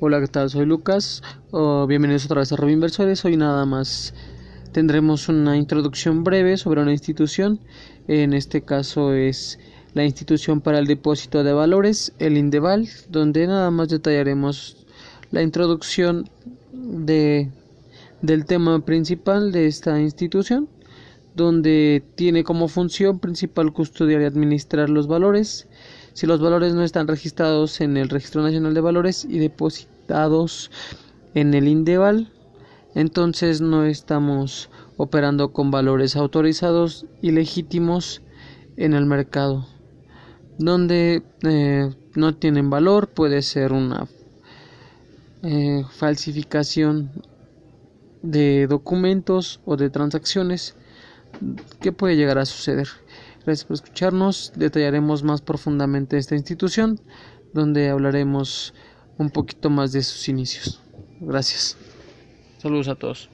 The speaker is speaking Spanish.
Hola, ¿qué tal? Soy Lucas. Oh, bienvenidos otra vez a Robin Inversores. Hoy nada más tendremos una introducción breve sobre una institución. En este caso es la Institución para el Depósito de Valores, el Indeval, donde nada más detallaremos la introducción de, del tema principal de esta institución, donde tiene como función principal custodiar y administrar los valores si los valores no están registrados en el Registro Nacional de Valores y depositados en el INDEVAL, entonces no estamos operando con valores autorizados y legítimos en el mercado. Donde eh, no tienen valor puede ser una eh, falsificación de documentos o de transacciones que puede llegar a suceder. Gracias por escucharnos. Detallaremos más profundamente esta institución, donde hablaremos un poquito más de sus inicios. Gracias. Saludos a todos.